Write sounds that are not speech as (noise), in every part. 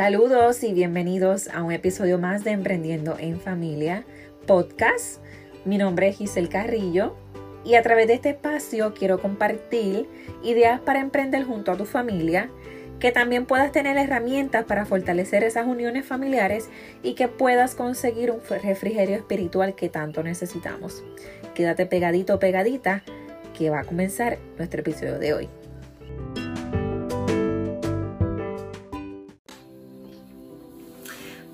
Saludos y bienvenidos a un episodio más de Emprendiendo en Familia podcast. Mi nombre es Giselle Carrillo y a través de este espacio quiero compartir ideas para emprender junto a tu familia, que también puedas tener herramientas para fortalecer esas uniones familiares y que puedas conseguir un refrigerio espiritual que tanto necesitamos. Quédate pegadito o pegadita que va a comenzar nuestro episodio de hoy.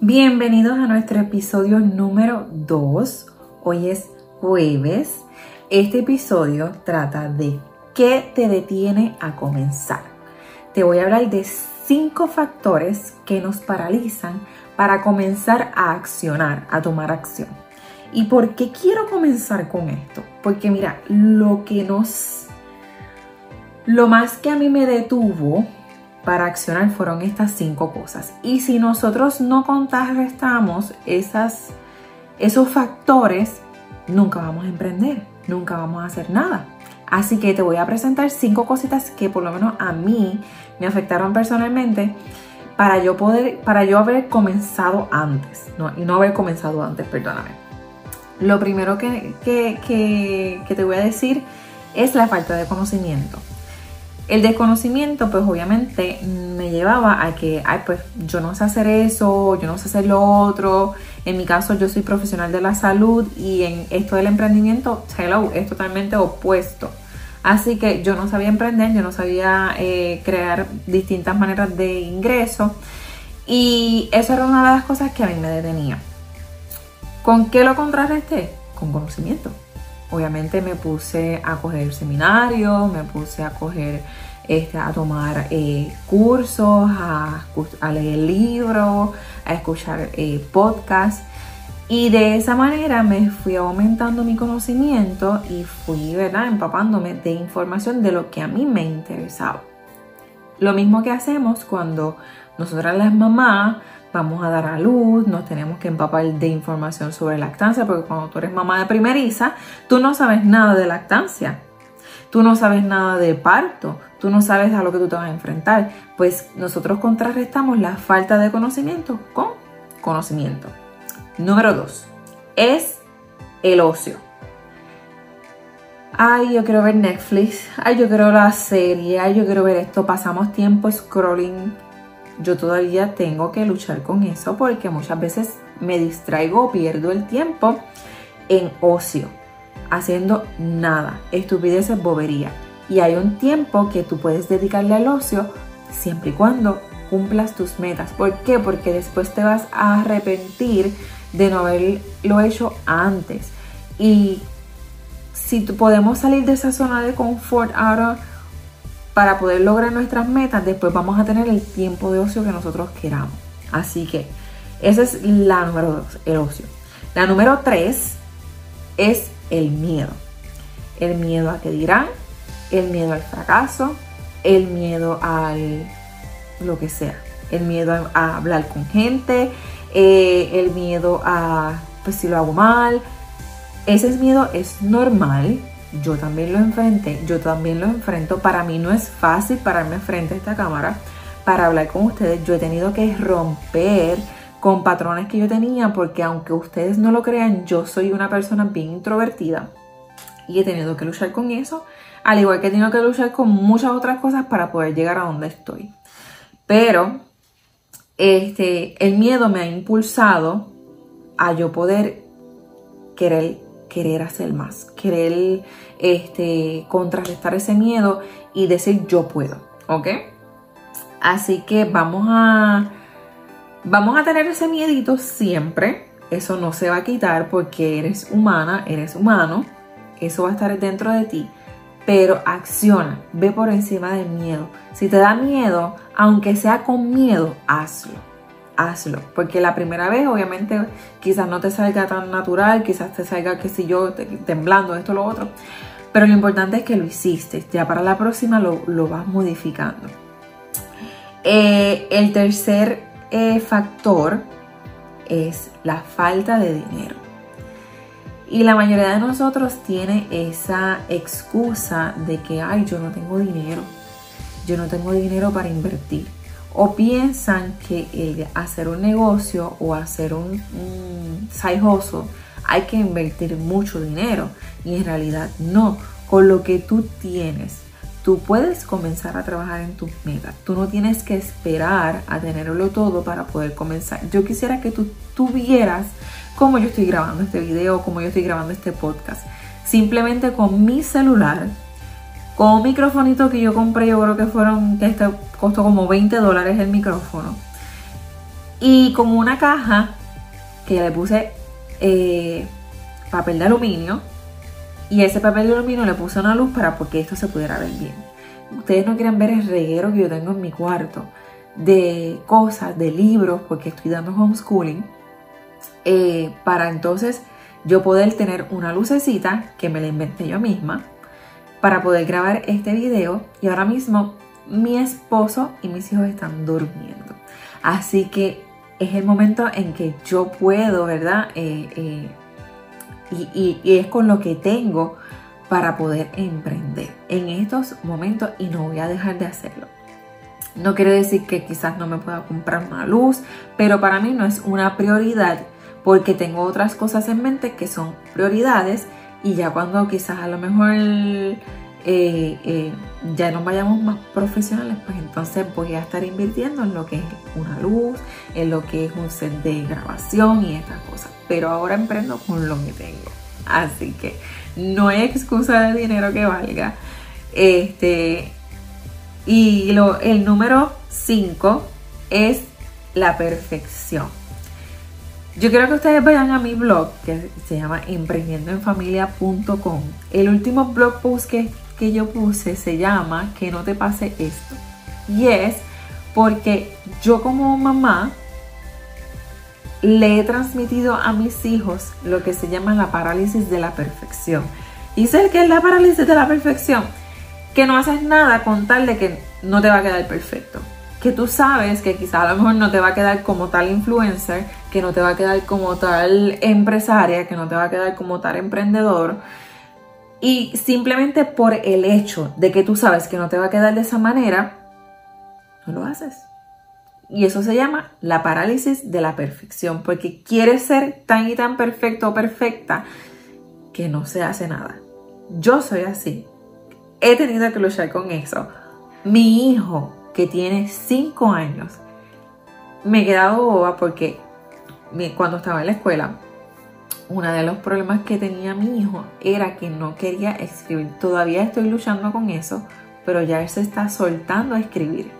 Bienvenidos a nuestro episodio número 2. Hoy es jueves. Este episodio trata de qué te detiene a comenzar. Te voy a hablar de cinco factores que nos paralizan para comenzar a accionar, a tomar acción. ¿Y por qué quiero comenzar con esto? Porque mira, lo que nos... Lo más que a mí me detuvo para accionar fueron estas cinco cosas. Y si nosotros no contrarrestamos esas, esos factores, nunca vamos a emprender, nunca vamos a hacer nada. Así que te voy a presentar cinco cositas que por lo menos a mí me afectaron personalmente para yo poder, para yo haber comenzado antes, no, y no haber comenzado antes, perdóname. Lo primero que, que, que te voy a decir es la falta de conocimiento. El desconocimiento, pues obviamente me llevaba a que, ay, pues yo no sé hacer eso, yo no sé hacer lo otro. En mi caso, yo soy profesional de la salud y en esto del emprendimiento, hello, es totalmente opuesto. Así que yo no sabía emprender, yo no sabía eh, crear distintas maneras de ingreso. Y eso era una de las cosas que a mí me detenía. ¿Con qué lo contrarresté? Con conocimiento obviamente me puse a coger seminarios, me puse a coger, este, a tomar eh, cursos, a, leer libros, a escuchar eh, podcasts. Y de esa manera me fui aumentando mi conocimiento y fui, ¿verdad?, empapándome de información de lo que a mí me interesaba. Lo mismo que hacemos cuando nosotras las mamás vamos a dar a luz, nos tenemos que empapar de información sobre lactancia, porque cuando tú eres mamá de primeriza, tú no sabes nada de lactancia, tú no sabes nada de parto, tú no sabes a lo que tú te vas a enfrentar. Pues nosotros contrarrestamos la falta de conocimiento con conocimiento. Número dos, es el ocio. Ay, yo quiero ver Netflix. Ay, yo quiero la serie. Ay, yo quiero ver esto. Pasamos tiempo scrolling yo todavía tengo que luchar con eso porque muchas veces me distraigo o pierdo el tiempo en ocio, haciendo nada, estupideces, bobería. Y hay un tiempo que tú puedes dedicarle al ocio siempre y cuando cumplas tus metas. ¿Por qué? Porque después te vas a arrepentir de no haberlo hecho antes. Y si podemos salir de esa zona de confort ahora, para poder lograr nuestras metas, después vamos a tener el tiempo de ocio que nosotros queramos. Así que esa es la número dos, el ocio. La número tres es el miedo. El miedo a que dirán, el miedo al fracaso, el miedo al lo que sea, el miedo a, hablar con gente, eh, el miedo a, pues si lo hago mal. Ese miedo es normal, yo también lo enfrenté, yo también lo enfrento. Para mí no es fácil pararme frente a esta cámara para hablar con ustedes. Yo he tenido que romper con patrones que yo tenía porque aunque ustedes no lo crean, yo soy una persona bien introvertida y he tenido que luchar con eso, al igual que he tenido que luchar con muchas otras cosas para poder llegar a donde estoy. Pero este, el miedo me ha impulsado a yo poder querer querer hacer más, querer este, contrarrestar ese miedo y decir yo puedo, ¿ok? Así que vamos a, vamos a tener ese miedito siempre, eso no se va a quitar porque eres humana, eres humano, eso va a estar dentro de ti, pero acciona, ve por encima del miedo. Si te da miedo, aunque sea con miedo, hazlo hazlo. Porque la primera vez, obviamente, quizás no te salga tan natural, quizás te salga, que si yo, temblando, esto, lo otro. Pero lo importante es que lo hiciste. Ya para la próxima lo, vas modificando. Eh, el tercer eh, factor es la falta de dinero. Y la mayoría de nosotros tiene esa excusa de que, ay, yo no tengo dinero. Yo no tengo dinero para invertir o piensan que hacer un negocio o hacer un, un hay que invertir mucho dinero y en realidad no. Con lo que tú tienes, tú puedes comenzar a trabajar en tus metas. Tú no tienes que esperar a tenerlo todo para poder comenzar. Yo quisiera que tú tuvieras como yo estoy grabando este video, como yo estoy grabando este podcast. Simplemente con mi celular, con un microfonito que yo compré, yo creo que fueron, que este costó como 20 dólares el micrófono. Y con una caja que le puse eh, papel de aluminio y ese papel de aluminio le puse una luz para que esto se pudiera ver bien. Ustedes no quieren ver el reguero que yo tengo en mi cuarto de cosas, de libros, porque estoy dando homeschooling, eh, para entonces yo poder tener una lucecita que me la inventé yo misma para poder grabar este video y ahora mismo mi esposo y mis hijos están durmiendo. Así que es el momento en que yo puedo, ¿verdad? Eh, eh, y, es con lo que tengo para poder emprender en estos momentos y no voy a dejar de hacerlo. No quiere decir que quizás no me pueda comprar una luz, pero para mí no es una prioridad porque tengo otras cosas en mente que son prioridades y ya cuando quizás a lo mejor eh, eh, ya no vayamos más profesionales, pues entonces voy a estar invirtiendo en lo que es una luz, en lo que es un set de grabación y estas cosas. Pero ahora emprendo con lo que tengo. Así que no hay excusa de dinero que valga. Este, y lo, el número 5 es la perfección. Yo quiero que ustedes vayan a mi blog que se llama emprendiendoenfamilia.com. El último blog post que, que yo puse se llama Que no te pase esto. Y es porque yo como mamá le he transmitido a mis hijos lo que se llama la parálisis de la perfección. ¿Y sé que es la parálisis de la perfección? Que no haces nada con tal de que no te va a quedar perfecto. Que tú sabes que quizás a lo mejor no te va a quedar como tal influencer, que no te va a quedar como tal empresaria, que no te va a quedar como tal emprendedor. Y simplemente por el hecho de que tú sabes que no te va a quedar de esa manera, no lo haces. Y eso se llama la parálisis de la perfección, porque quieres ser tan y tan perfecto o perfecta que no se hace nada. Yo soy así. He tenido que luchar con eso. Mi hijo, que tiene 5 años, me he quedado boba porque cuando estaba en la escuela, uno de los problemas que tenía mi hijo era que no quería escribir. Todavía estoy luchando con eso, pero ya él se está soltando a escribir.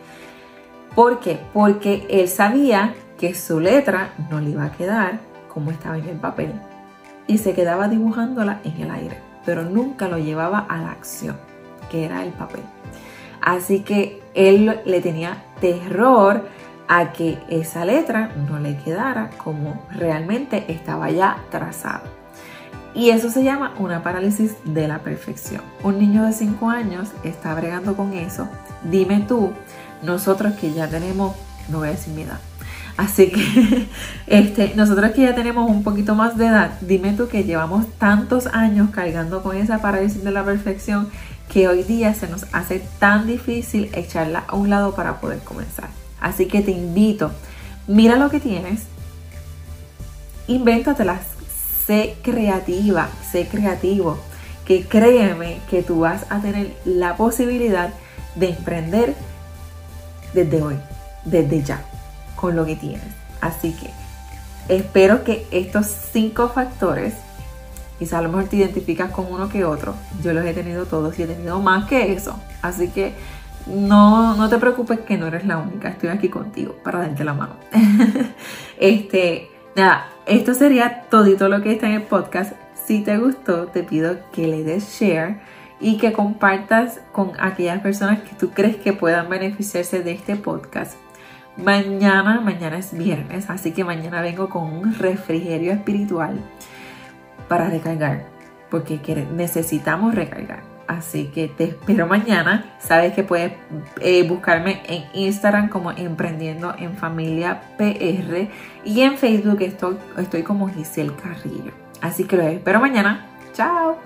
¿Por qué? Porque él sabía que su letra no le iba a quedar como estaba en el papel y se quedaba dibujándola en el aire, pero nunca lo llevaba a la acción, que era el papel. Así que él le tenía terror a que esa letra no le quedara como realmente estaba ya trazado. Y eso se llama una parálisis de la perfección. Un niño de 5 años está bregando con eso. Dime tú nosotros que ya tenemos, no voy a decir mi edad, así que (laughs) este, nosotros que ya tenemos un poquito más de edad, dime tú que llevamos tantos años cargando con esa parálisis de la perfección que hoy día se nos hace tan difícil echarla a un lado para poder comenzar. Así que te invito, mira lo que tienes, invéntatelas, sé creativa, sé creativo, que créeme que tú vas a tener la posibilidad de emprender desde hoy, desde ya, con lo que tienes. Así que espero que estos cinco factores, quizá a lo mejor te identificas con uno que otro, yo los he tenido todos y he tenido más que eso. Así que no, no te preocupes que no eres la única, estoy aquí contigo para darte la mano. (laughs) este, nada, esto sería todito lo que está en el podcast. Si te gustó, te pido que le des share y que compartas con aquellas personas que tú crees que puedan beneficiarse de este podcast. Mañana, mañana es viernes, así que mañana vengo con un refrigerio espiritual para recargar, porque necesitamos recargar. Así que te espero mañana. Sabes que puedes eh, buscarme en Instagram como Emprendiendo en Familia PR y en Facebook estoy, estoy como Giselle Carrillo. Así que lo espero mañana. Chao.